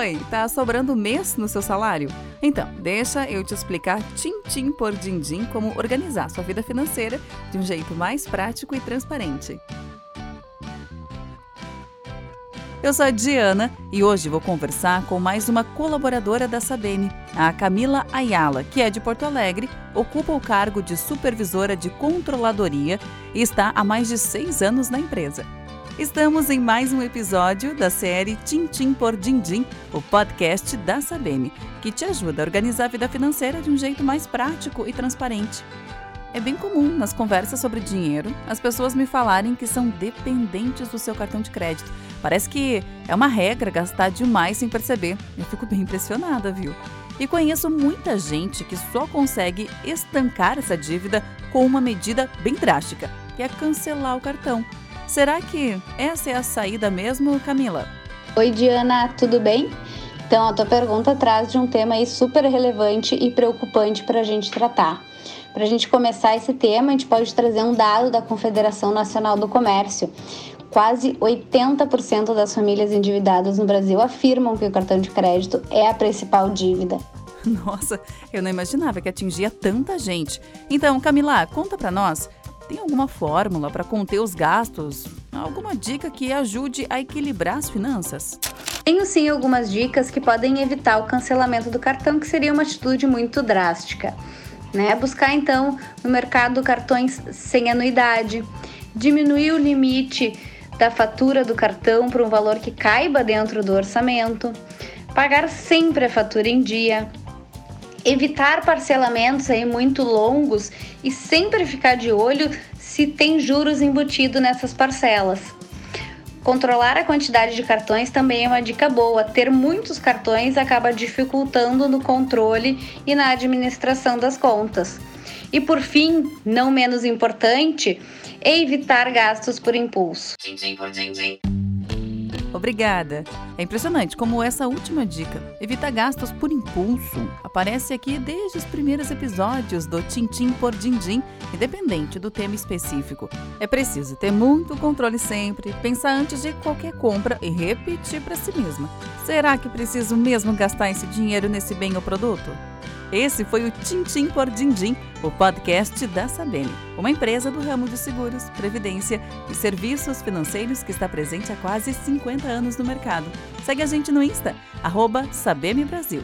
Oi, tá sobrando mês no seu salário? Então, deixa eu te explicar tim-tim por din-din como organizar sua vida financeira de um jeito mais prático e transparente. Eu sou a Diana e hoje vou conversar com mais uma colaboradora da Sabene, a Camila Ayala, que é de Porto Alegre, ocupa o cargo de supervisora de controladoria e está há mais de seis anos na empresa. Estamos em mais um episódio da série Tintim por Dindim, o podcast da Sabem, que te ajuda a organizar a vida financeira de um jeito mais prático e transparente. É bem comum nas conversas sobre dinheiro as pessoas me falarem que são dependentes do seu cartão de crédito. Parece que é uma regra gastar demais sem perceber. Eu fico bem impressionada, viu? E conheço muita gente que só consegue estancar essa dívida com uma medida bem drástica, que é cancelar o cartão. Será que essa é a saída mesmo, Camila? Oi, Diana, tudo bem? Então, a tua pergunta traz de um tema aí super relevante e preocupante para a gente tratar. Para a gente começar esse tema, a gente pode trazer um dado da Confederação Nacional do Comércio. Quase 80% das famílias endividadas no Brasil afirmam que o cartão de crédito é a principal dívida. Nossa, eu não imaginava que atingia tanta gente. Então, Camila, conta para nós tem alguma fórmula para conter os gastos? Alguma dica que ajude a equilibrar as finanças? Tenho sim algumas dicas que podem evitar o cancelamento do cartão, que seria uma atitude muito drástica. Né? Buscar então no mercado cartões sem anuidade, diminuir o limite da fatura do cartão para um valor que caiba dentro do orçamento, pagar sempre a fatura em dia, evitar parcelamentos aí muito longos e sempre ficar de olho se tem juros embutido nessas parcelas. Controlar a quantidade de cartões também é uma dica boa. Ter muitos cartões acaba dificultando no controle e na administração das contas. E por fim, não menos importante, é evitar gastos por impulso. Obrigada. É impressionante como essa última dica, evita gastos por impulso, aparece aqui desde os primeiros episódios do Tintim por Dindim, independente do tema específico. É preciso ter muito controle sempre, pensar antes de qualquer compra e repetir para si mesma. Será que preciso mesmo gastar esse dinheiro nesse bem ou produto? Esse foi o Tintim por Dindim, o podcast da Sabene, uma empresa do ramo de seguros, previdência e serviços financeiros que está presente há quase 50 anos no mercado. Segue a gente no Insta, arroba Sabeme Brasil.